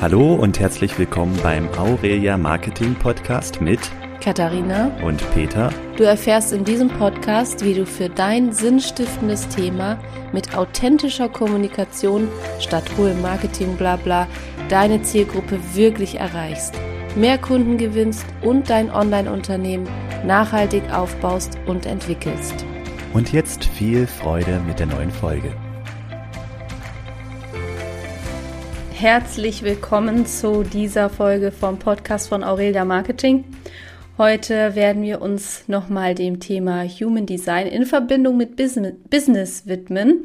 Hallo und herzlich willkommen beim Aurelia Marketing Podcast mit Katharina und Peter. Du erfährst in diesem Podcast, wie du für dein sinnstiftendes Thema mit authentischer Kommunikation statt hohem Marketing blabla deine Zielgruppe wirklich erreichst, mehr Kunden gewinnst und dein Online-Unternehmen nachhaltig aufbaust und entwickelst. Und jetzt viel Freude mit der neuen Folge. Herzlich willkommen zu dieser Folge vom Podcast von Aurelia Marketing. Heute werden wir uns nochmal dem Thema Human Design in Verbindung mit Business widmen.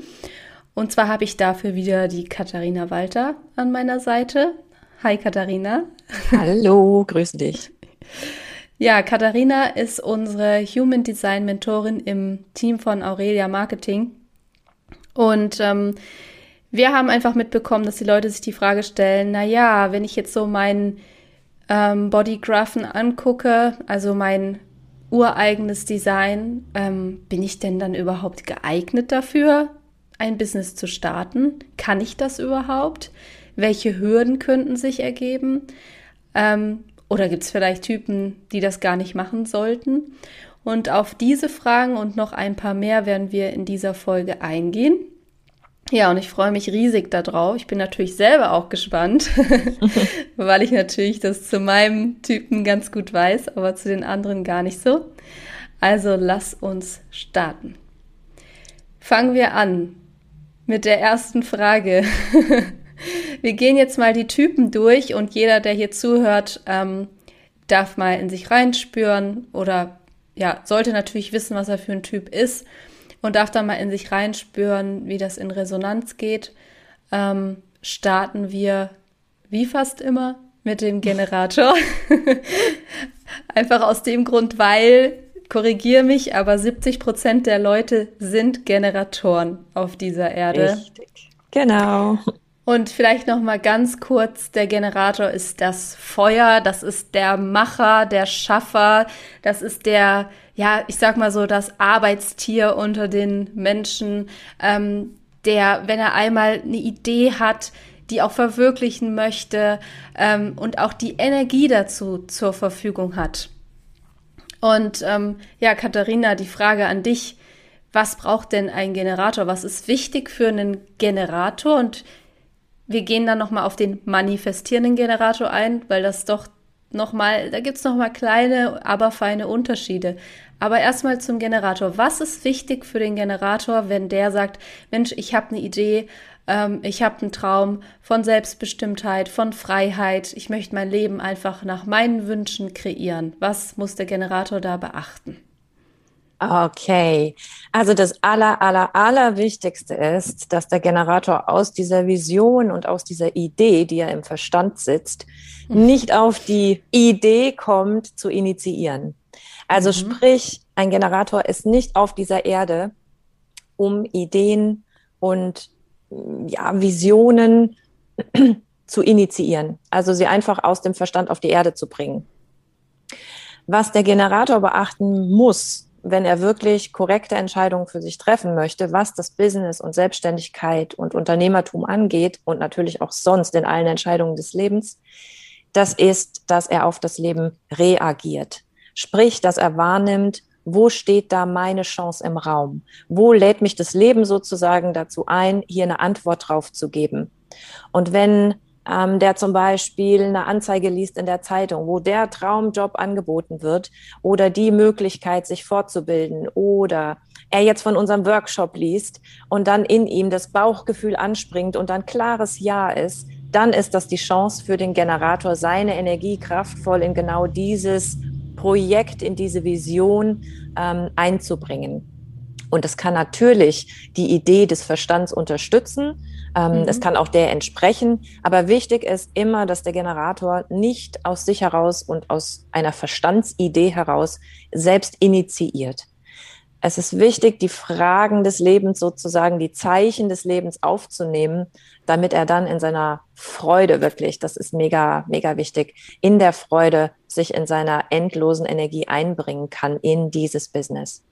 Und zwar habe ich dafür wieder die Katharina Walter an meiner Seite. Hi Katharina. Hallo, grüße dich. Ja, Katharina ist unsere Human Design Mentorin im Team von Aurelia Marketing. Und ähm, wir haben einfach mitbekommen, dass die Leute sich die Frage stellen, na ja, wenn ich jetzt so meinen ähm, Bodygraphen angucke, also mein ureigenes Design, ähm, bin ich denn dann überhaupt geeignet dafür, ein Business zu starten? Kann ich das überhaupt? Welche Hürden könnten sich ergeben? Ähm, oder gibt es vielleicht Typen, die das gar nicht machen sollten? Und auf diese Fragen und noch ein paar mehr werden wir in dieser Folge eingehen. Ja, und ich freue mich riesig darauf. Ich bin natürlich selber auch gespannt, weil ich natürlich das zu meinem Typen ganz gut weiß, aber zu den anderen gar nicht so. Also lass uns starten. Fangen wir an mit der ersten Frage. wir gehen jetzt mal die Typen durch und jeder, der hier zuhört, ähm, darf mal in sich reinspüren oder ja, sollte natürlich wissen, was er für ein Typ ist und darf dann mal in sich reinspüren, wie das in Resonanz geht, ähm, starten wir wie fast immer mit dem Generator. Einfach aus dem Grund, weil, korrigiere mich, aber 70 Prozent der Leute sind Generatoren auf dieser Erde. Richtig. Genau. Und vielleicht noch mal ganz kurz: Der Generator ist das Feuer, das ist der Macher, der Schaffer, das ist der, ja, ich sag mal so, das Arbeitstier unter den Menschen, ähm, der, wenn er einmal eine Idee hat, die auch verwirklichen möchte ähm, und auch die Energie dazu zur Verfügung hat. Und ähm, ja, Katharina, die Frage an dich: Was braucht denn ein Generator? Was ist wichtig für einen Generator und wir gehen dann nochmal auf den manifestierenden Generator ein, weil das doch nochmal, da gibt es nochmal kleine, aber feine Unterschiede. Aber erstmal zum Generator. Was ist wichtig für den Generator, wenn der sagt, Mensch, ich habe eine Idee, ähm, ich habe einen Traum von Selbstbestimmtheit, von Freiheit, ich möchte mein Leben einfach nach meinen Wünschen kreieren. Was muss der Generator da beachten? Okay, also das aller, aller, aller Wichtigste ist, dass der Generator aus dieser Vision und aus dieser Idee, die ja im Verstand sitzt, mhm. nicht auf die Idee kommt zu initiieren. Also mhm. sprich, ein Generator ist nicht auf dieser Erde, um Ideen und ja, Visionen zu initiieren, also sie einfach aus dem Verstand auf die Erde zu bringen. Was der Generator beachten muss, wenn er wirklich korrekte Entscheidungen für sich treffen möchte, was das Business und Selbstständigkeit und Unternehmertum angeht und natürlich auch sonst in allen Entscheidungen des Lebens, das ist, dass er auf das Leben reagiert. Sprich, dass er wahrnimmt, wo steht da meine Chance im Raum? Wo lädt mich das Leben sozusagen dazu ein, hier eine Antwort drauf zu geben? Und wenn ähm, der zum Beispiel eine Anzeige liest in der Zeitung, wo der Traumjob angeboten wird oder die Möglichkeit, sich fortzubilden oder er jetzt von unserem Workshop liest und dann in ihm das Bauchgefühl anspringt und dann klares Ja ist, dann ist das die Chance für den Generator, seine Energie kraftvoll in genau dieses Projekt, in diese Vision ähm, einzubringen. Und das kann natürlich die Idee des Verstands unterstützen. Ähm, mhm. Es kann auch der entsprechen. Aber wichtig ist immer, dass der Generator nicht aus sich heraus und aus einer Verstandsidee heraus selbst initiiert. Es ist wichtig, die Fragen des Lebens sozusagen, die Zeichen des Lebens aufzunehmen, damit er dann in seiner Freude wirklich, das ist mega, mega wichtig, in der Freude sich in seiner endlosen Energie einbringen kann in dieses Business.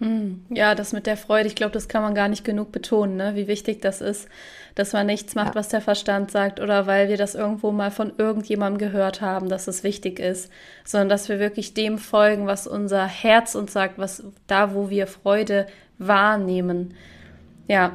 Hm, ja, das mit der Freude, ich glaube, das kann man gar nicht genug betonen, ne? wie wichtig das ist, dass man nichts macht, ja. was der Verstand sagt oder weil wir das irgendwo mal von irgendjemandem gehört haben, dass es wichtig ist, sondern dass wir wirklich dem folgen, was unser Herz uns sagt, was da, wo wir Freude wahrnehmen. Ja,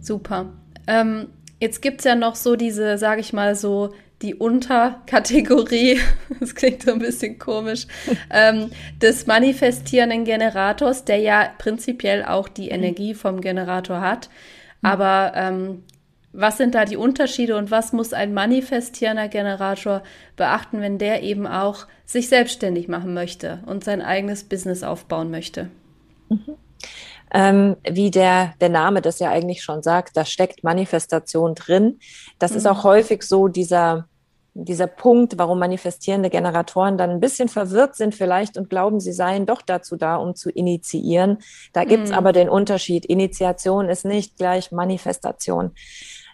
super. Ähm, jetzt gibt es ja noch so diese, sage ich mal so, die Unterkategorie, das klingt so ein bisschen komisch, ähm, des manifestierenden Generators, der ja prinzipiell auch die Energie vom Generator hat. Aber ähm, was sind da die Unterschiede und was muss ein manifestierender Generator beachten, wenn der eben auch sich selbstständig machen möchte und sein eigenes Business aufbauen möchte? Mhm. Ähm, wie der, der Name das ja eigentlich schon sagt, da steckt Manifestation drin. Das mhm. ist auch häufig so dieser, dieser Punkt, warum manifestierende Generatoren dann ein bisschen verwirrt sind vielleicht und glauben, sie seien doch dazu da, um zu initiieren. Da gibt's mm. aber den Unterschied. Initiation ist nicht gleich Manifestation.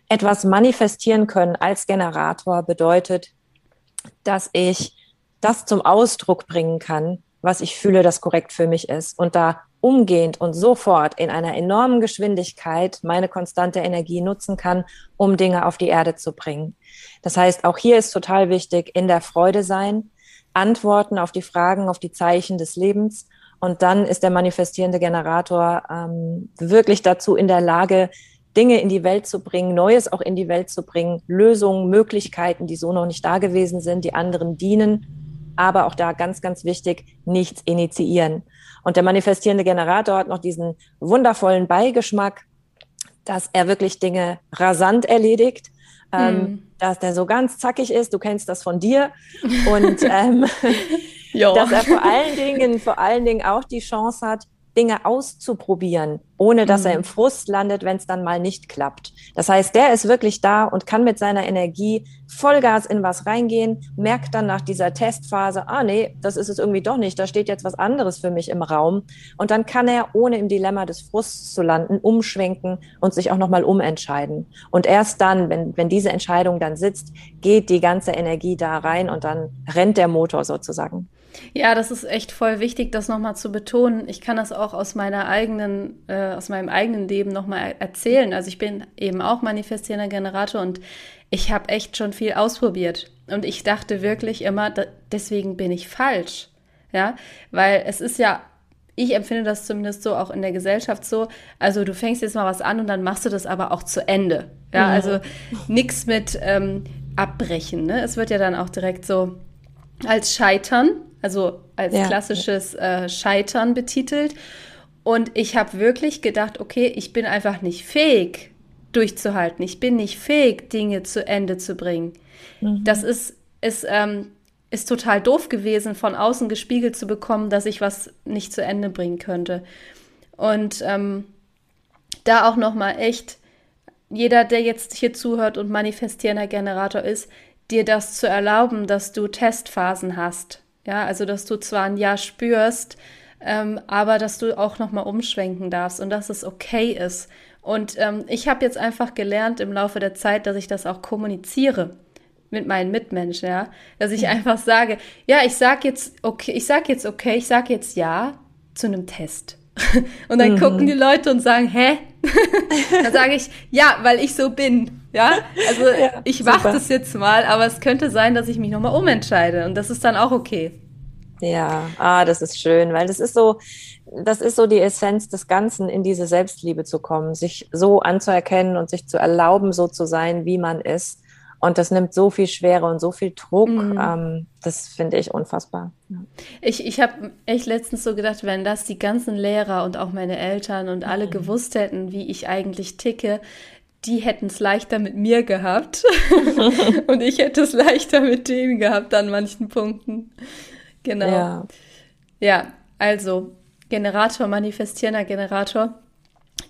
Etwas manifestieren können als Generator bedeutet, dass ich das zum Ausdruck bringen kann, was ich fühle, das korrekt für mich ist und da umgehend und sofort in einer enormen Geschwindigkeit meine konstante Energie nutzen kann, um Dinge auf die Erde zu bringen. Das heißt, auch hier ist total wichtig, in der Freude sein, Antworten auf die Fragen, auf die Zeichen des Lebens. Und dann ist der manifestierende Generator ähm, wirklich dazu in der Lage, Dinge in die Welt zu bringen, Neues auch in die Welt zu bringen, Lösungen, Möglichkeiten, die so noch nicht da gewesen sind, die anderen dienen. Aber auch da ganz, ganz wichtig, nichts initiieren. Und der manifestierende Generator hat noch diesen wundervollen Beigeschmack, dass er wirklich Dinge rasant erledigt ähm, hm. dass der so ganz zackig ist. Du kennst das von dir. Und ähm, dass er vor allen Dingen, vor allen Dingen auch die Chance hat, Dinge auszuprobieren, ohne dass mhm. er im Frust landet, wenn es dann mal nicht klappt. Das heißt, der ist wirklich da und kann mit seiner Energie Vollgas in was reingehen, merkt dann nach dieser Testphase, ah nee, das ist es irgendwie doch nicht, da steht jetzt was anderes für mich im Raum. Und dann kann er, ohne im Dilemma des Frusts zu landen, umschwenken und sich auch nochmal umentscheiden. Und erst dann, wenn, wenn diese Entscheidung dann sitzt, geht die ganze Energie da rein und dann rennt der Motor sozusagen. Ja, das ist echt voll wichtig, das nochmal zu betonen. Ich kann das auch aus meiner eigenen, äh, aus meinem eigenen Leben nochmal erzählen. Also ich bin eben auch manifestierender Generator und ich habe echt schon viel ausprobiert. Und ich dachte wirklich immer, deswegen bin ich falsch. Ja, weil es ist ja, ich empfinde das zumindest so auch in der Gesellschaft so. Also du fängst jetzt mal was an und dann machst du das aber auch zu Ende. Ja, mhm. also nichts mit ähm, abbrechen. Ne? Es wird ja dann auch direkt so als Scheitern also als ja. klassisches äh, Scheitern betitelt. Und ich habe wirklich gedacht, okay, ich bin einfach nicht fähig, durchzuhalten. Ich bin nicht fähig, Dinge zu Ende zu bringen. Mhm. Das ist, ist, ähm, ist total doof gewesen, von außen gespiegelt zu bekommen, dass ich was nicht zu Ende bringen könnte. Und ähm, da auch noch mal echt jeder, der jetzt hier zuhört und manifestierender Generator ist, dir das zu erlauben, dass du Testphasen hast. Ja, also dass du zwar ein Ja spürst, ähm, aber dass du auch nochmal umschwenken darfst und dass es okay ist. Und ähm, ich habe jetzt einfach gelernt im Laufe der Zeit, dass ich das auch kommuniziere mit meinen Mitmenschen, ja, dass ich ja. einfach sage, ja, ich sag jetzt okay, ich sag jetzt okay, ich sag jetzt ja zu einem Test. Und dann mhm. gucken die Leute und sagen, hä? dann sage ich, ja, weil ich so bin. Ja, also ja, ich mache das jetzt mal, aber es könnte sein, dass ich mich nochmal umentscheide und das ist dann auch okay. Ja, ah, das ist schön, weil das ist so, das ist so die Essenz des Ganzen, in diese Selbstliebe zu kommen, sich so anzuerkennen und sich zu erlauben, so zu sein, wie man ist. Und das nimmt so viel Schwere und so viel Druck. Mhm. Ähm, das finde ich unfassbar. Ja. Ich, ich habe echt letztens so gedacht, wenn das die ganzen Lehrer und auch meine Eltern und alle mhm. gewusst hätten, wie ich eigentlich ticke, die hätten es leichter mit mir gehabt. und ich hätte es leichter mit denen gehabt an manchen Punkten. Genau. Ja, ja also Generator, manifestierender Generator.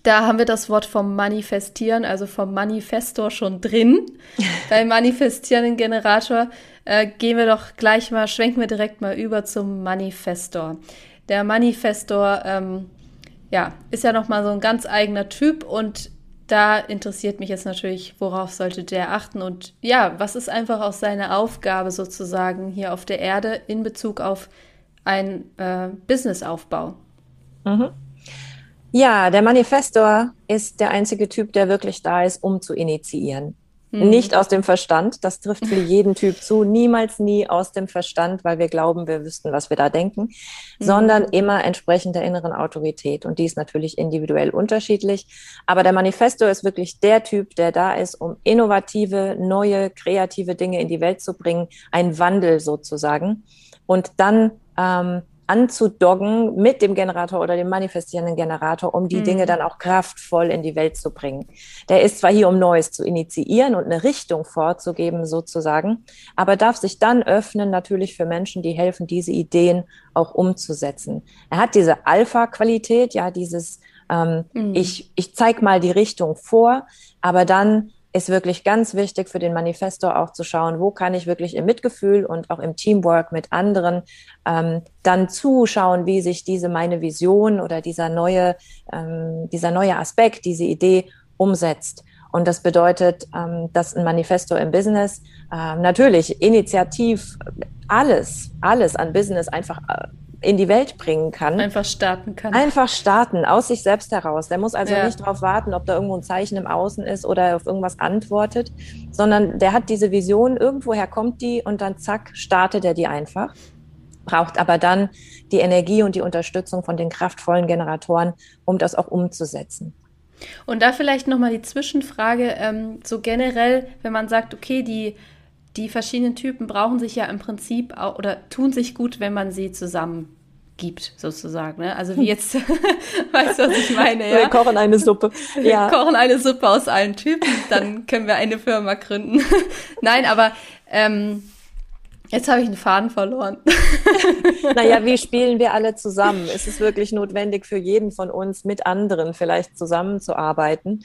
Da haben wir das Wort vom Manifestieren, also vom Manifestor schon drin. Beim manifestierenden Generator äh, gehen wir doch gleich mal, schwenken wir direkt mal über zum Manifestor. Der Manifestor, ähm, ja, ist ja nochmal so ein ganz eigener Typ und da interessiert mich jetzt natürlich, worauf sollte der achten und ja, was ist einfach auch seine Aufgabe sozusagen hier auf der Erde in Bezug auf einen äh, Businessaufbau? Mhm. Ja, der Manifestor ist der einzige Typ, der wirklich da ist, um zu initiieren. Mhm. Nicht aus dem Verstand, das trifft für jeden Typ zu, niemals nie aus dem Verstand, weil wir glauben, wir wüssten, was wir da denken, mhm. sondern immer entsprechend der inneren Autorität. Und die ist natürlich individuell unterschiedlich. Aber der Manifesto ist wirklich der Typ, der da ist, um innovative, neue, kreative Dinge in die Welt zu bringen, ein Wandel sozusagen. Und dann ähm, anzudoggen mit dem Generator oder dem manifestierenden Generator, um die mhm. Dinge dann auch kraftvoll in die Welt zu bringen. Der ist zwar hier, um Neues zu initiieren und eine Richtung vorzugeben, sozusagen, aber darf sich dann öffnen natürlich für Menschen, die helfen, diese Ideen auch umzusetzen. Er hat diese Alpha-Qualität, ja, dieses ähm, mhm. ich, ich zeig mal die Richtung vor, aber dann ist wirklich ganz wichtig für den Manifesto auch zu schauen, wo kann ich wirklich im Mitgefühl und auch im Teamwork mit anderen ähm, dann zuschauen, wie sich diese meine Vision oder dieser neue, ähm, dieser neue Aspekt, diese Idee umsetzt. Und das bedeutet, ähm, dass ein Manifesto im Business äh, natürlich initiativ alles, alles an Business einfach äh, in die Welt bringen kann. Einfach starten kann. Einfach starten, aus sich selbst heraus. Der muss also ja. nicht darauf warten, ob da irgendwo ein Zeichen im Außen ist oder auf irgendwas antwortet, sondern der hat diese Vision, irgendwoher kommt die und dann zack, startet er die einfach. Braucht aber dann die Energie und die Unterstützung von den kraftvollen Generatoren, um das auch umzusetzen. Und da vielleicht nochmal die Zwischenfrage, ähm, so generell, wenn man sagt, okay, die die verschiedenen Typen brauchen sich ja im Prinzip auch, oder tun sich gut, wenn man sie zusammen gibt, sozusagen. Ne? Also wie jetzt, weißt du, was ich meine? Ja? Wir kochen eine Suppe. Ja. Wir kochen eine Suppe aus allen Typen, dann können wir eine Firma gründen. Nein, aber ähm, jetzt habe ich einen Faden verloren. naja, wie spielen wir alle zusammen? Ist es wirklich notwendig für jeden von uns, mit anderen vielleicht zusammenzuarbeiten?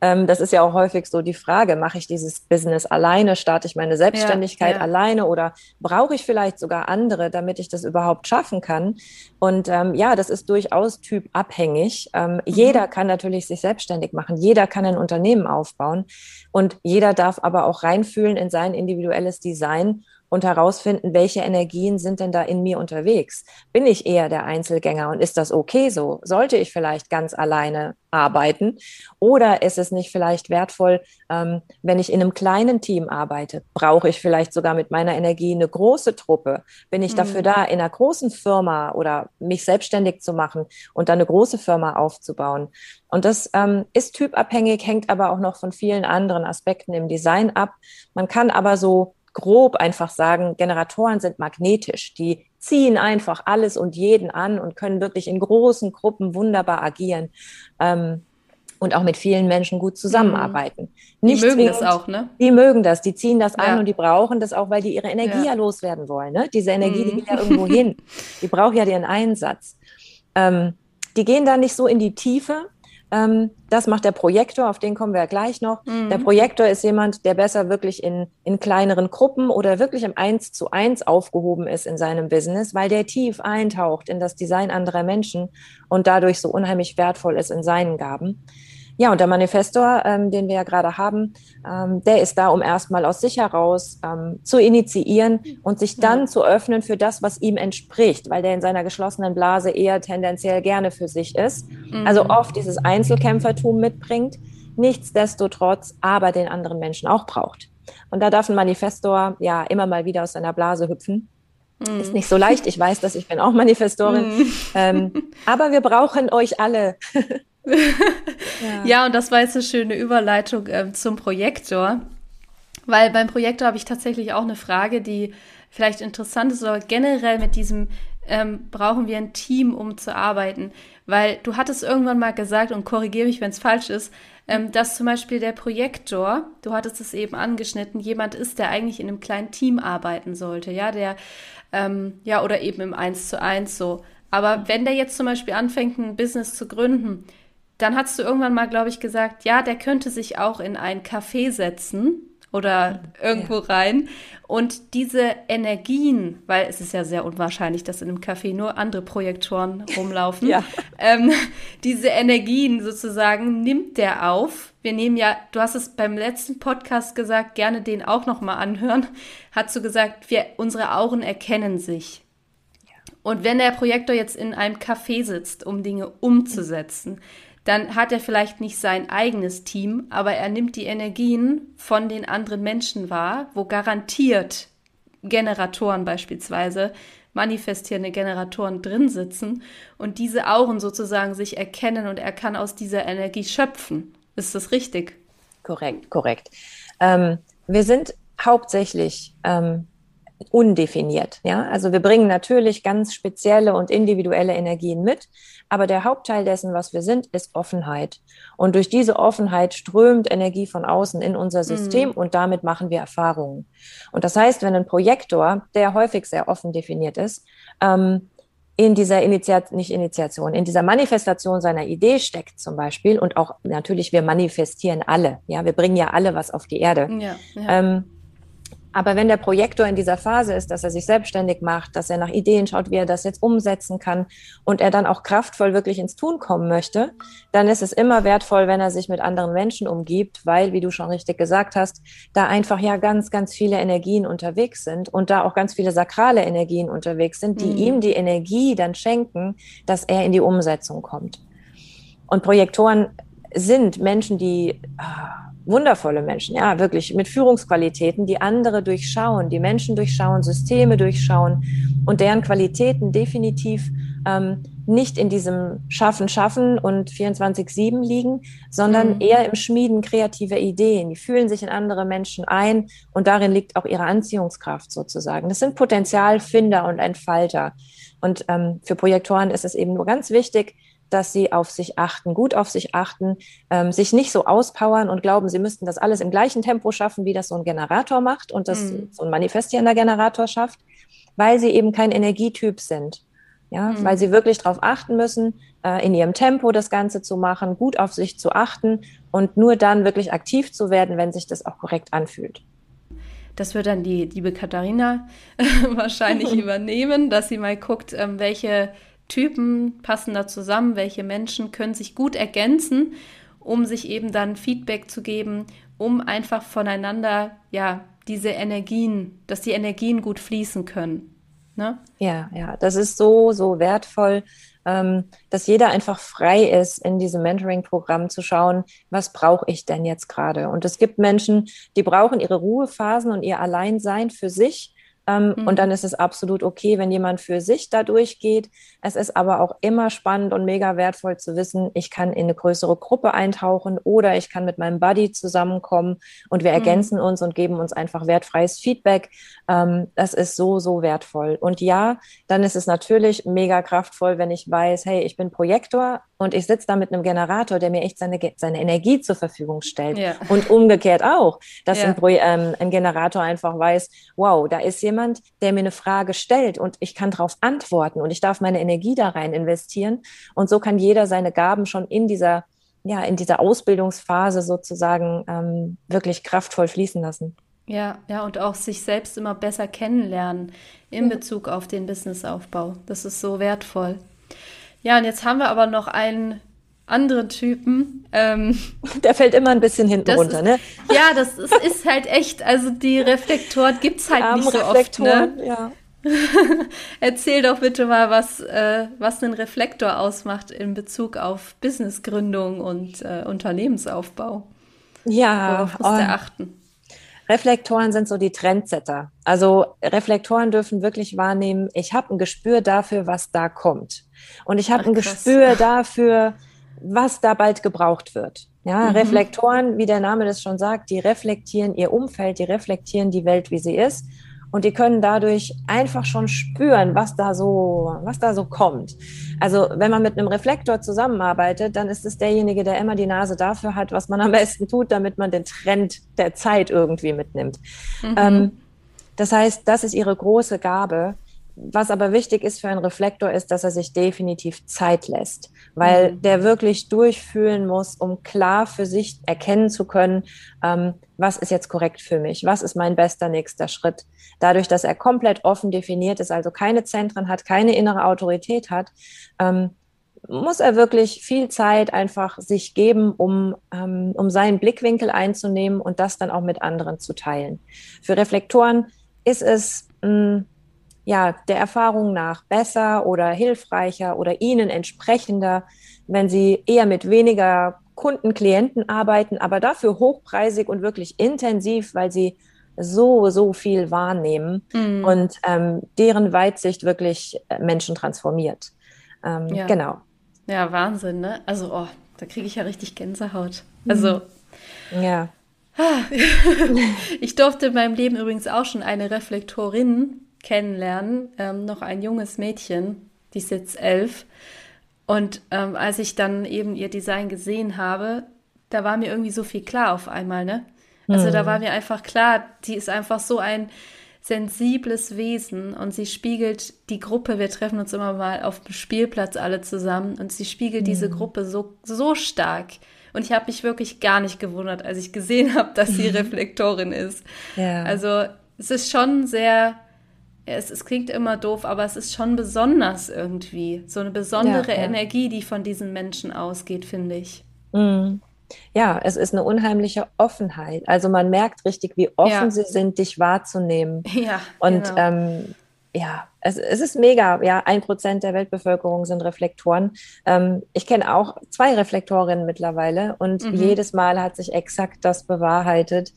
Ähm, das ist ja auch häufig so die Frage, mache ich dieses Business alleine, starte ich meine Selbstständigkeit ja, ja. alleine oder brauche ich vielleicht sogar andere, damit ich das überhaupt schaffen kann? Und ähm, ja, das ist durchaus typabhängig. Ähm, mhm. Jeder kann natürlich sich selbstständig machen, jeder kann ein Unternehmen aufbauen und jeder darf aber auch reinfühlen in sein individuelles Design und herausfinden, welche Energien sind denn da in mir unterwegs. Bin ich eher der Einzelgänger und ist das okay so? Sollte ich vielleicht ganz alleine arbeiten? Oder ist es nicht vielleicht wertvoll, ähm, wenn ich in einem kleinen Team arbeite? Brauche ich vielleicht sogar mit meiner Energie eine große Truppe? Bin ich mhm. dafür da, in einer großen Firma oder mich selbstständig zu machen und dann eine große Firma aufzubauen? Und das ähm, ist typabhängig, hängt aber auch noch von vielen anderen Aspekten im Design ab. Man kann aber so grob einfach sagen, Generatoren sind magnetisch. Die ziehen einfach alles und jeden an und können wirklich in großen Gruppen wunderbar agieren. Ähm, und auch mit vielen Menschen gut zusammenarbeiten. Die Nicht mögen das auch, ne? Die mögen das, die ziehen das an und die brauchen das auch, weil die ihre Energie ja, ja loswerden wollen. Ne? Diese Energie, mhm. die geht ja irgendwo hin. Die braucht ja den Einsatz. Ähm, die gehen da nicht so in die Tiefe, ähm, das macht der Projektor, auf den kommen wir ja gleich noch. Mhm. Der Projektor ist jemand, der besser wirklich in, in kleineren Gruppen oder wirklich im Eins zu eins aufgehoben ist in seinem Business, weil der tief eintaucht in das Design anderer Menschen und dadurch so unheimlich wertvoll ist in seinen Gaben. Ja, und der Manifestor, ähm, den wir ja gerade haben, ähm, der ist da, um erstmal aus sich heraus ähm, zu initiieren und sich dann ja. zu öffnen für das, was ihm entspricht, weil der in seiner geschlossenen Blase eher tendenziell gerne für sich ist. Mhm. Also oft dieses Einzelkämpfertum mitbringt, nichtsdestotrotz aber den anderen Menschen auch braucht. Und da darf ein Manifestor ja immer mal wieder aus seiner Blase hüpfen. Mhm. Ist nicht so leicht. Ich weiß, dass ich bin auch Manifestorin. Mhm. Ähm, aber wir brauchen euch alle. ja. ja. und das war jetzt eine schöne Überleitung äh, zum Projektor. Weil beim Projektor habe ich tatsächlich auch eine Frage, die vielleicht interessant ist, aber generell mit diesem ähm, brauchen wir ein Team, um zu arbeiten. Weil du hattest irgendwann mal gesagt, und korrigiere mich, wenn es falsch ist, ähm, dass zum Beispiel der Projektor, du hattest es eben angeschnitten, jemand ist, der eigentlich in einem kleinen Team arbeiten sollte, ja, der, ähm, ja, oder eben im Eins zu eins so. Aber wenn der jetzt zum Beispiel anfängt, ein Business zu gründen, dann hast du irgendwann mal, glaube ich, gesagt, ja, der könnte sich auch in ein Café setzen oder irgendwo ja. rein und diese Energien, weil es ist ja sehr unwahrscheinlich, dass in einem Café nur andere Projektoren rumlaufen, ja. ähm, diese Energien sozusagen nimmt der auf. Wir nehmen ja, du hast es beim letzten Podcast gesagt, gerne den auch noch mal anhören. Hast du gesagt, wir unsere Augen erkennen sich. Und wenn der Projektor jetzt in einem Café sitzt, um Dinge umzusetzen, dann hat er vielleicht nicht sein eigenes Team, aber er nimmt die Energien von den anderen Menschen wahr, wo garantiert Generatoren beispielsweise, manifestierende Generatoren drin sitzen und diese Auren sozusagen sich erkennen und er kann aus dieser Energie schöpfen. Ist das richtig? Korrekt, korrekt. Ähm, wir sind hauptsächlich ähm, undefiniert. Ja? Also wir bringen natürlich ganz spezielle und individuelle Energien mit, aber der Hauptteil dessen, was wir sind, ist Offenheit. Und durch diese Offenheit strömt Energie von außen in unser System mhm. und damit machen wir Erfahrungen. Und das heißt, wenn ein Projektor, der häufig sehr offen definiert ist, ähm, in dieser Initiat nicht Initiation, in dieser Manifestation seiner Idee steckt zum Beispiel und auch natürlich wir manifestieren alle, ja, wir bringen ja alle was auf die Erde. Ja, ja. Ähm, aber wenn der Projektor in dieser Phase ist, dass er sich selbstständig macht, dass er nach Ideen schaut, wie er das jetzt umsetzen kann und er dann auch kraftvoll wirklich ins Tun kommen möchte, dann ist es immer wertvoll, wenn er sich mit anderen Menschen umgibt, weil, wie du schon richtig gesagt hast, da einfach ja ganz, ganz viele Energien unterwegs sind und da auch ganz viele sakrale Energien unterwegs sind, die mhm. ihm die Energie dann schenken, dass er in die Umsetzung kommt. Und Projektoren sind Menschen, die ah, wundervolle Menschen, ja, wirklich mit Führungsqualitäten, die andere durchschauen, die Menschen durchschauen, Systeme durchschauen und deren Qualitäten definitiv ähm, nicht in diesem Schaffen, Schaffen und 24-7 liegen, sondern mhm. eher im Schmieden kreativer Ideen. Die fühlen sich in andere Menschen ein und darin liegt auch ihre Anziehungskraft sozusagen. Das sind Potenzialfinder und Entfalter. Und ähm, für Projektoren ist es eben nur ganz wichtig, dass sie auf sich achten, gut auf sich achten, ähm, sich nicht so auspowern und glauben, sie müssten das alles im gleichen Tempo schaffen, wie das so ein Generator macht und das mhm. so ein manifestierender Generator schafft, weil sie eben kein Energietyp sind. Ja, mhm. weil sie wirklich darauf achten müssen, äh, in ihrem Tempo das Ganze zu machen, gut auf sich zu achten und nur dann wirklich aktiv zu werden, wenn sich das auch korrekt anfühlt. Das wird dann die liebe Katharina wahrscheinlich übernehmen, dass sie mal guckt, ähm, welche Typen passen da zusammen, welche Menschen können sich gut ergänzen, um sich eben dann Feedback zu geben, um einfach voneinander, ja, diese Energien, dass die Energien gut fließen können. Ne? Ja, ja, das ist so, so wertvoll, ähm, dass jeder einfach frei ist, in diesem Mentoring-Programm zu schauen, was brauche ich denn jetzt gerade? Und es gibt Menschen, die brauchen ihre Ruhephasen und ihr Alleinsein für sich ähm, mhm. Und dann ist es absolut okay, wenn jemand für sich da durchgeht. Es ist aber auch immer spannend und mega wertvoll zu wissen, ich kann in eine größere Gruppe eintauchen oder ich kann mit meinem Buddy zusammenkommen und wir mhm. ergänzen uns und geben uns einfach wertfreies Feedback. Ähm, das ist so, so wertvoll. Und ja, dann ist es natürlich mega kraftvoll, wenn ich weiß, hey, ich bin Projektor und ich sitze da mit einem Generator, der mir echt seine, seine Energie zur Verfügung stellt. Ja. Und umgekehrt auch, dass ja. ein, ähm, ein Generator einfach weiß, wow, da ist jemand, jemand, der mir eine Frage stellt und ich kann darauf antworten und ich darf meine Energie da rein investieren. Und so kann jeder seine Gaben schon in dieser, ja, in dieser Ausbildungsphase sozusagen ähm, wirklich kraftvoll fließen lassen. Ja, ja, und auch sich selbst immer besser kennenlernen in. Bezug auf den Businessaufbau. Das ist so wertvoll. Ja, und jetzt haben wir aber noch einen anderen Typen. Ähm, Der fällt immer ein bisschen hinten runter, ist, ne? Ja, das ist, ist, halt echt, also die Reflektoren gibt es halt Armen nicht so oft, ne? ja. Erzähl doch bitte mal, was, äh, was ein Reflektor ausmacht in Bezug auf Businessgründung und äh, Unternehmensaufbau. Ja, worauf muss der achten? Reflektoren sind so die Trendsetter. Also Reflektoren dürfen wirklich wahrnehmen, ich habe ein Gespür dafür, was da kommt. Und ich habe ein. Gespür dafür, was da bald gebraucht wird. Ja, mhm. Reflektoren, wie der Name das schon sagt, die reflektieren ihr Umfeld, die reflektieren die Welt, wie sie ist. Und die können dadurch einfach schon spüren, was da so, was da so kommt. Also, wenn man mit einem Reflektor zusammenarbeitet, dann ist es derjenige, der immer die Nase dafür hat, was man am besten tut, damit man den Trend der Zeit irgendwie mitnimmt. Mhm. Ähm, das heißt, das ist ihre große Gabe, was aber wichtig ist für einen Reflektor, ist, dass er sich definitiv Zeit lässt, weil mhm. der wirklich durchfühlen muss, um klar für sich erkennen zu können, ähm, was ist jetzt korrekt für mich, was ist mein bester nächster Schritt. Dadurch, dass er komplett offen definiert ist, also keine Zentren hat, keine innere Autorität hat, ähm, muss er wirklich viel Zeit einfach sich geben, um, ähm, um seinen Blickwinkel einzunehmen und das dann auch mit anderen zu teilen. Für Reflektoren ist es mh, mm, ja der Erfahrung nach besser oder hilfreicher oder ihnen entsprechender, wenn sie eher mit weniger Kunden, Klienten arbeiten, aber dafür hochpreisig und wirklich intensiv, weil sie so, so viel wahrnehmen mhm. und ähm, deren Weitsicht wirklich äh, Menschen transformiert. Ähm, ja. Genau. Ja, Wahnsinn, ne? Also, oh, da kriege ich ja richtig Gänsehaut. Also. Ja. ich durfte in meinem Leben übrigens auch schon eine Reflektorin kennenlernen, ähm, noch ein junges Mädchen, die ist jetzt elf. Und ähm, als ich dann eben ihr Design gesehen habe, da war mir irgendwie so viel klar auf einmal, ne? Also mhm. da war mir einfach klar, die ist einfach so ein sensibles Wesen und sie spiegelt die Gruppe, wir treffen uns immer mal auf dem Spielplatz alle zusammen und sie spiegelt mhm. diese Gruppe so, so stark. Und ich habe mich wirklich gar nicht gewundert, als ich gesehen habe, dass sie Reflektorin ist. Ja. Also es ist schon sehr, es, es klingt immer doof, aber es ist schon besonders irgendwie. So eine besondere ja, ja. Energie, die von diesen Menschen ausgeht, finde ich. Mhm ja, es ist eine unheimliche Offenheit. Also man merkt richtig, wie offen ja. sie sind, dich wahrzunehmen. Ja. Und genau. ähm, ja, es, es, ist mega. Ja, ein Prozent der Weltbevölkerung sind Reflektoren. Ähm, ich kenne auch zwei Reflektorinnen mittlerweile und mhm. jedes Mal hat sich exakt das bewahrheitet,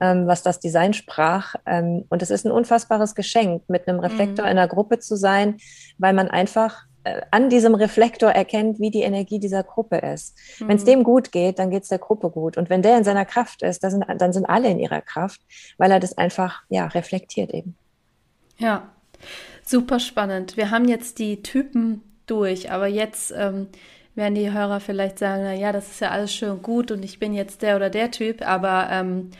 ähm, was das Design sprach. Ähm, und es ist ein unfassbares Geschenk, mit einem Reflektor mhm. in einer Gruppe zu sein, weil man einfach äh, an diesem Reflektor erkennt, wie die Energie dieser Gruppe ist. Mhm. Wenn es dem gut geht, dann geht es der Gruppe gut. Und wenn der in seiner Kraft ist, dann sind, dann sind alle in ihrer Kraft, weil er das einfach ja, reflektiert eben. Ja, super spannend. Wir haben jetzt die Typen durch, aber jetzt ähm, werden die Hörer vielleicht sagen, na ja, das ist ja alles schön gut und ich bin jetzt der oder der Typ, aber ähm,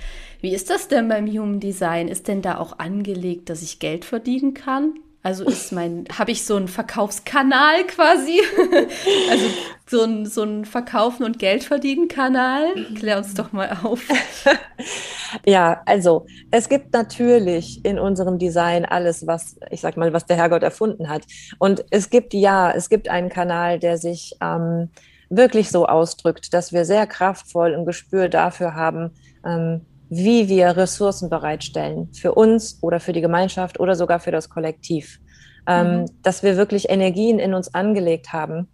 wie ist das denn beim Human Design? Ist denn da auch angelegt, dass ich Geld verdienen kann? Also ist mein, habe ich so einen Verkaufskanal quasi? also so ein, so Verkaufen und Geld verdienen Kanal? Klär uns doch mal auf. ja, also es gibt natürlich in unserem Design alles, was, ich sag mal, was der Herrgott erfunden hat. Und es gibt ja, es gibt einen Kanal, der sich ähm, wirklich so ausdrückt, dass wir sehr kraftvoll ein Gespür dafür haben, ähm, wie wir Ressourcen bereitstellen für uns oder für die Gemeinschaft oder sogar für das Kollektiv. Ähm, mhm. Dass wir wirklich Energien in uns angelegt haben,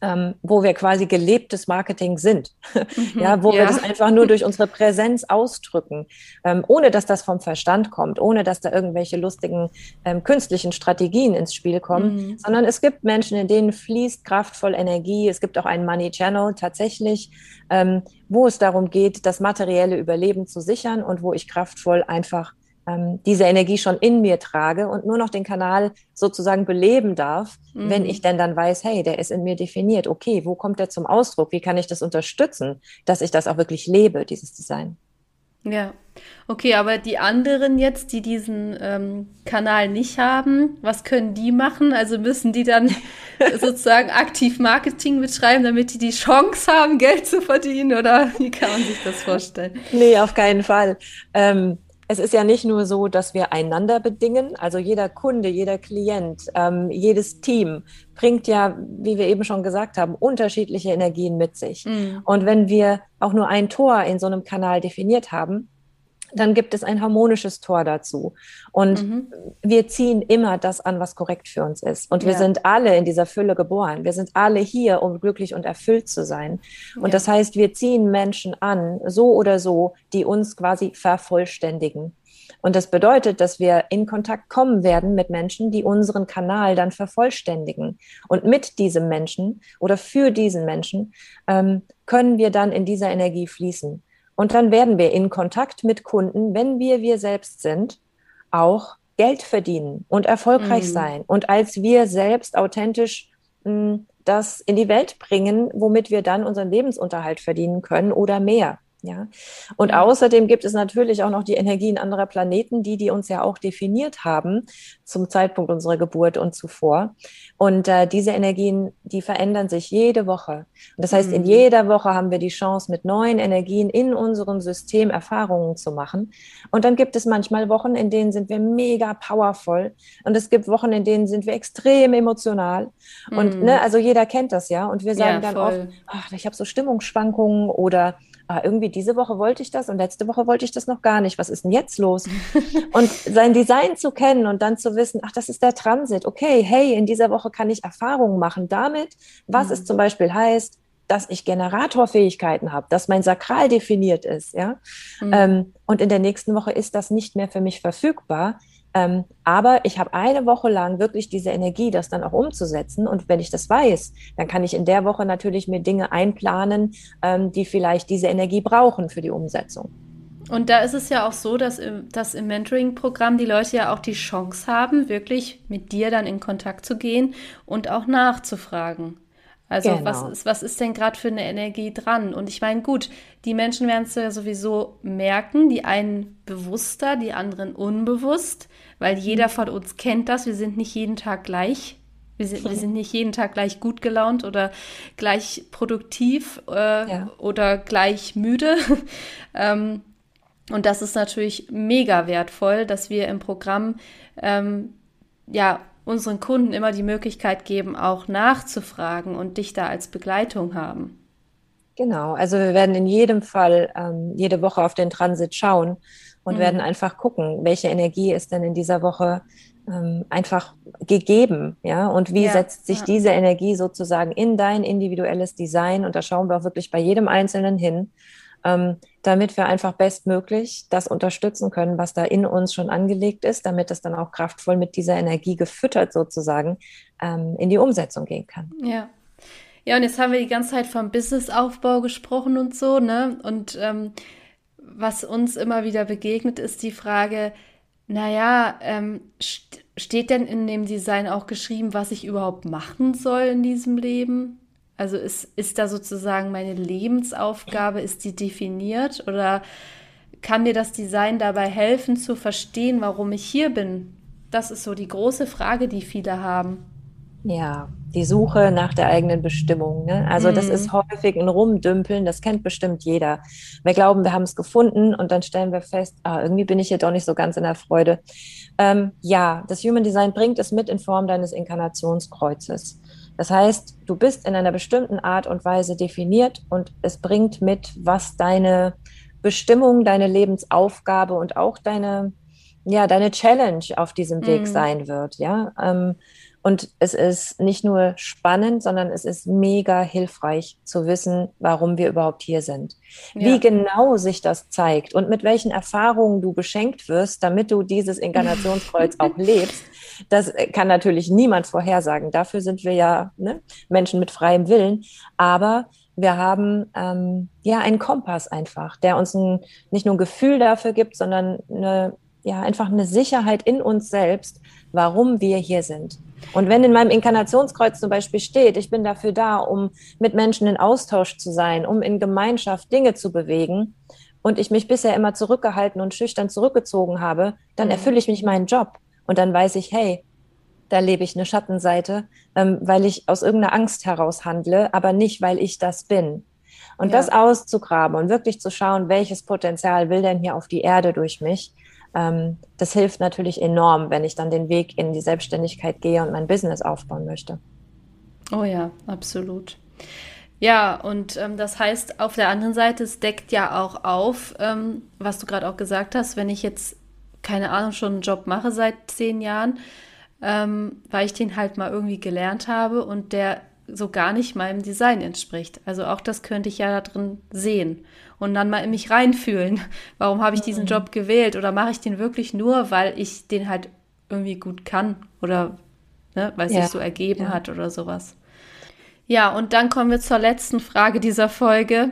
ähm, wo wir quasi gelebtes Marketing sind. Mhm, ja, wo ja. wir das einfach nur durch unsere Präsenz ausdrücken, ähm, ohne dass das vom Verstand kommt, ohne dass da irgendwelche lustigen ähm, künstlichen Strategien ins Spiel kommen, mhm. sondern es gibt Menschen, in denen fließt kraftvoll Energie. Es gibt auch einen Money Channel tatsächlich, ähm, wo es darum geht, das materielle Überleben zu sichern und wo ich kraftvoll einfach ähm, diese Energie schon in mir trage und nur noch den Kanal sozusagen beleben darf, mhm. wenn ich denn dann weiß, hey, der ist in mir definiert. Okay, wo kommt der zum Ausdruck? Wie kann ich das unterstützen, dass ich das auch wirklich lebe, dieses Design? Ja, okay, aber die anderen jetzt, die diesen ähm, Kanal nicht haben, was können die machen? Also müssen die dann sozusagen aktiv Marketing betreiben, damit die die Chance haben, Geld zu verdienen? Oder wie kann man sich das vorstellen? Nee, auf keinen Fall. Ähm, es ist ja nicht nur so, dass wir einander bedingen, also jeder Kunde, jeder Klient, ähm, jedes Team bringt ja, wie wir eben schon gesagt haben, unterschiedliche Energien mit sich. Mhm. Und wenn wir auch nur ein Tor in so einem Kanal definiert haben, dann gibt es ein harmonisches Tor dazu. Und mhm. wir ziehen immer das an, was korrekt für uns ist. Und wir ja. sind alle in dieser Fülle geboren. Wir sind alle hier, um glücklich und erfüllt zu sein. Und ja. das heißt, wir ziehen Menschen an, so oder so, die uns quasi vervollständigen. Und das bedeutet, dass wir in Kontakt kommen werden mit Menschen, die unseren Kanal dann vervollständigen. Und mit diesem Menschen oder für diesen Menschen ähm, können wir dann in dieser Energie fließen. Und dann werden wir in Kontakt mit Kunden, wenn wir wir selbst sind, auch Geld verdienen und erfolgreich mhm. sein und als wir selbst authentisch mh, hm, das in die Welt bringen, womit wir dann unseren Lebensunterhalt verdienen können oder mehr. Ja, und ja. außerdem gibt es natürlich auch noch die Energien anderer Planeten, die, die uns ja auch definiert haben zum Zeitpunkt unserer Geburt und zuvor. Und äh, diese Energien, die verändern sich jede Woche. Und das heißt, mhm. in jeder Woche haben wir die Chance, mit neuen Energien in unserem System Erfahrungen zu machen. Und dann gibt es manchmal Wochen, in denen sind wir mega powerful. Und es gibt Wochen, in denen sind wir extrem emotional. Und mhm. ne, also jeder kennt das ja. Und wir sagen ja, dann oft, ach, ich habe so Stimmungsschwankungen oder ah, irgendwie diese Woche wollte ich das und letzte Woche wollte ich das noch gar nicht. Was ist denn jetzt los? und sein Design zu kennen und dann zu wissen, ach, das ist der Transit. Okay, hey, in dieser Woche kann ich Erfahrungen machen damit, was mhm. es zum Beispiel heißt, dass ich Generatorfähigkeiten habe, dass mein Sakral definiert ist, ja. Mhm. Ähm, und in der nächsten Woche ist das nicht mehr für mich verfügbar. Ähm, aber ich habe eine Woche lang wirklich diese Energie, das dann auch umzusetzen. Und wenn ich das weiß, dann kann ich in der Woche natürlich mir Dinge einplanen, ähm, die vielleicht diese Energie brauchen für die Umsetzung. Und da ist es ja auch so, dass im, dass im Mentoring-Programm die Leute ja auch die Chance haben, wirklich mit dir dann in Kontakt zu gehen und auch nachzufragen. Also genau. was, ist, was ist denn gerade für eine Energie dran? Und ich meine, gut, die Menschen werden es ja sowieso merken, die einen bewusster, die anderen unbewusst, weil jeder mhm. von uns kennt das. Wir sind nicht jeden Tag gleich. Wir sind, wir sind nicht jeden Tag gleich gut gelaunt oder gleich produktiv äh, ja. oder gleich müde. ähm, und das ist natürlich mega wertvoll, dass wir im Programm ähm, ja unseren Kunden immer die Möglichkeit geben, auch nachzufragen und dich da als Begleitung haben. Genau, also wir werden in jedem Fall ähm, jede Woche auf den Transit schauen und mhm. werden einfach gucken, welche Energie ist denn in dieser Woche ähm, einfach gegeben, ja, und wie ja, setzt sich ja. diese Energie sozusagen in dein individuelles Design und da schauen wir auch wirklich bei jedem Einzelnen hin ähm, damit wir einfach bestmöglich das unterstützen können, was da in uns schon angelegt ist, damit es dann auch kraftvoll mit dieser Energie gefüttert sozusagen ähm, in die Umsetzung gehen kann. Ja. Ja, und jetzt haben wir die ganze Zeit vom Businessaufbau gesprochen und so, ne? Und ähm, was uns immer wieder begegnet, ist die Frage, naja, ähm, st steht denn in dem Design auch geschrieben, was ich überhaupt machen soll in diesem Leben? Also ist, ist da sozusagen meine Lebensaufgabe, ist die definiert oder kann mir das Design dabei helfen zu verstehen, warum ich hier bin? Das ist so die große Frage, die viele haben. Ja, die Suche nach der eigenen Bestimmung. Ne? Also mhm. das ist häufig ein Rumdümpeln, das kennt bestimmt jeder. Wir glauben, wir haben es gefunden und dann stellen wir fest, ah, irgendwie bin ich hier doch nicht so ganz in der Freude. Ähm, ja, das Human Design bringt es mit in Form deines Inkarnationskreuzes. Das heißt, du bist in einer bestimmten Art und Weise definiert und es bringt mit, was deine Bestimmung, deine Lebensaufgabe und auch deine, ja, deine Challenge auf diesem Weg mhm. sein wird, ja. Ähm, und es ist nicht nur spannend, sondern es ist mega hilfreich zu wissen, warum wir überhaupt hier sind. Ja. Wie genau sich das zeigt und mit welchen Erfahrungen du beschenkt wirst, damit du dieses Inkarnationskreuz auch lebst, das kann natürlich niemand vorhersagen. Dafür sind wir ja ne, Menschen mit freiem Willen. Aber wir haben ähm, ja einen Kompass einfach, der uns ein, nicht nur ein Gefühl dafür gibt, sondern eine, ja einfach eine Sicherheit in uns selbst, warum wir hier sind. Und wenn in meinem Inkarnationskreuz zum Beispiel steht, ich bin dafür da, um mit Menschen in Austausch zu sein, um in Gemeinschaft Dinge zu bewegen, und ich mich bisher immer zurückgehalten und schüchtern zurückgezogen habe, dann mhm. erfülle ich mich meinen Job. Und dann weiß ich, hey, da lebe ich eine Schattenseite, ähm, weil ich aus irgendeiner Angst heraus handle, aber nicht, weil ich das bin. Und ja. das auszugraben und wirklich zu schauen, welches Potenzial will denn hier auf die Erde durch mich, ähm, das hilft natürlich enorm, wenn ich dann den Weg in die Selbstständigkeit gehe und mein Business aufbauen möchte. Oh ja, absolut. Ja, und ähm, das heißt, auf der anderen Seite, es deckt ja auch auf, ähm, was du gerade auch gesagt hast, wenn ich jetzt, keine Ahnung, schon einen Job mache seit zehn Jahren, ähm, weil ich den halt mal irgendwie gelernt habe und der so gar nicht meinem Design entspricht. Also auch das könnte ich ja da drin sehen und dann mal in mich reinfühlen. Warum habe ich diesen mhm. Job gewählt oder mache ich den wirklich nur, weil ich den halt irgendwie gut kann oder ne, weil es ja. sich so ergeben ja. hat oder sowas. Ja, und dann kommen wir zur letzten Frage dieser Folge.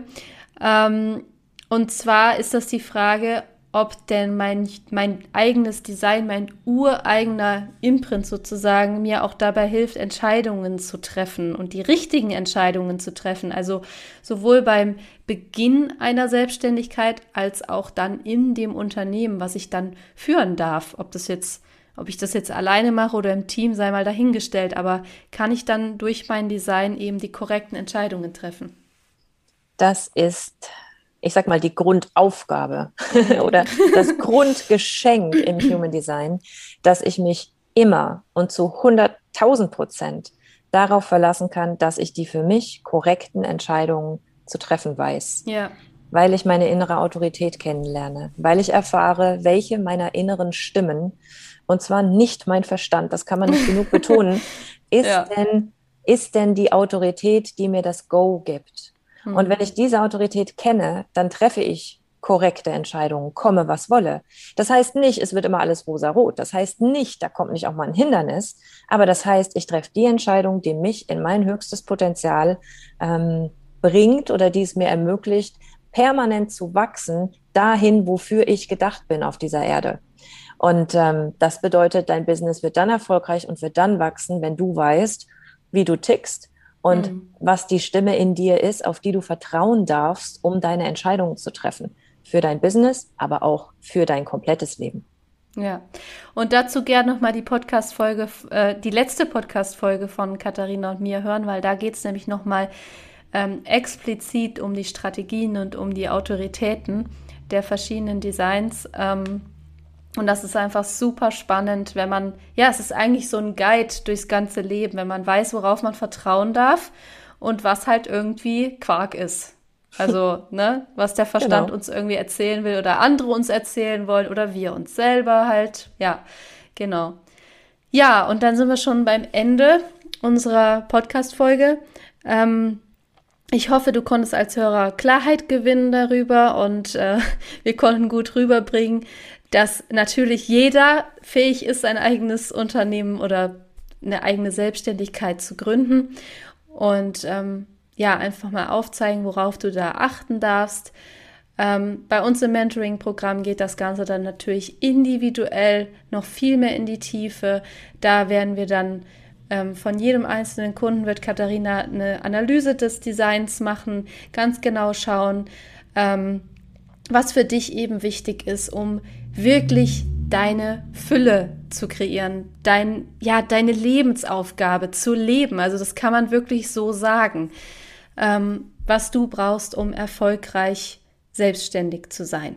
Ähm, und zwar ist das die Frage, ob denn mein, mein eigenes Design, mein ureigener Imprint sozusagen mir auch dabei hilft, Entscheidungen zu treffen und die richtigen Entscheidungen zu treffen. Also sowohl beim Beginn einer Selbstständigkeit als auch dann in dem Unternehmen, was ich dann führen darf. Ob das jetzt, ob ich das jetzt alleine mache oder im Team, sei mal dahingestellt. Aber kann ich dann durch mein Design eben die korrekten Entscheidungen treffen? Das ist ich sag mal, die Grundaufgabe oder das Grundgeschenk im Human Design, dass ich mich immer und zu 100.000 Prozent darauf verlassen kann, dass ich die für mich korrekten Entscheidungen zu treffen weiß. Ja. weil ich meine innere Autorität kennenlerne, weil ich erfahre, welche meiner inneren Stimmen, und zwar nicht mein Verstand, das kann man nicht genug betonen, ist, ja. denn, ist denn die Autorität, die mir das Go gibt. Mhm. Und wenn ich diese Autorität kenne, dann treffe ich korrekte Entscheidungen, komme was wolle. Das heißt nicht, es wird immer alles rosa-rot. Das heißt nicht, da kommt nicht auch mal ein Hindernis. Aber das heißt, ich treffe die Entscheidung, die mich in mein höchstes Potenzial ähm, bringt oder die es mir ermöglicht, permanent zu wachsen, dahin, wofür ich gedacht bin auf dieser Erde. Und ähm, das bedeutet, dein Business wird dann erfolgreich und wird dann wachsen, wenn du weißt, wie du tickst und mhm. was die Stimme in dir ist, auf die du vertrauen darfst, um deine Entscheidungen zu treffen für dein Business, aber auch für dein komplettes Leben. Ja, und dazu gerne nochmal die Podcast-Folge, äh, die letzte Podcast-Folge von Katharina und mir hören, weil da geht es nämlich nochmal ähm, explizit um die Strategien und um die Autoritäten der verschiedenen Designs. Ähm, und das ist einfach super spannend, wenn man, ja, es ist eigentlich so ein Guide durchs ganze Leben, wenn man weiß, worauf man vertrauen darf und was halt irgendwie Quark ist. Also, ne, was der Verstand genau. uns irgendwie erzählen will oder andere uns erzählen wollen oder wir uns selber halt. Ja, genau. Ja, und dann sind wir schon beim Ende unserer Podcast-Folge. Ähm, ich hoffe, du konntest als Hörer Klarheit gewinnen darüber und äh, wir konnten gut rüberbringen, dass natürlich jeder fähig ist, ein eigenes Unternehmen oder eine eigene Selbstständigkeit zu gründen. Und ähm, ja, einfach mal aufzeigen, worauf du da achten darfst. Ähm, bei uns im Mentoring-Programm geht das Ganze dann natürlich individuell noch viel mehr in die Tiefe. Da werden wir dann ähm, von jedem einzelnen Kunden wird Katharina eine Analyse des Designs machen, ganz genau schauen, ähm, was für dich eben wichtig ist, um wirklich deine Fülle zu kreieren, dein, ja, deine Lebensaufgabe zu leben. Also das kann man wirklich so sagen ähm, was du brauchst, um erfolgreich selbstständig zu sein.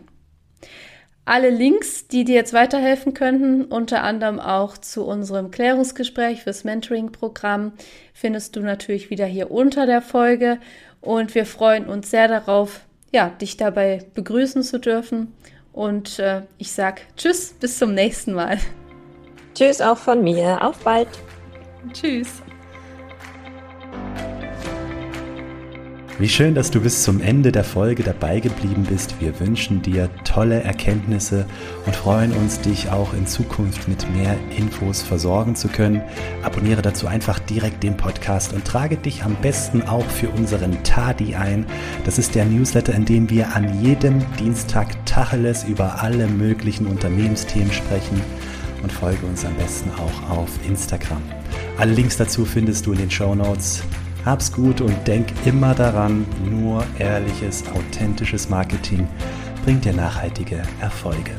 Alle Links, die dir jetzt weiterhelfen könnten, unter anderem auch zu unserem Klärungsgespräch fürs Mentoring-Programm, findest du natürlich wieder hier unter der Folge. Und wir freuen uns sehr darauf, ja, dich dabei begrüßen zu dürfen. Und äh, ich sag Tschüss, bis zum nächsten Mal. Tschüss auch von mir. Auf bald. Tschüss. Wie schön, dass du bis zum Ende der Folge dabei geblieben bist. Wir wünschen dir tolle Erkenntnisse und freuen uns, dich auch in Zukunft mit mehr Infos versorgen zu können. Abonniere dazu einfach direkt den Podcast und trage dich am besten auch für unseren Tadi ein. Das ist der Newsletter, in dem wir an jedem Dienstag Tacheles über alle möglichen Unternehmensthemen sprechen und folge uns am besten auch auf Instagram. Alle Links dazu findest du in den Show Notes. Hab's gut und denk immer daran, nur ehrliches, authentisches Marketing bringt dir nachhaltige Erfolge.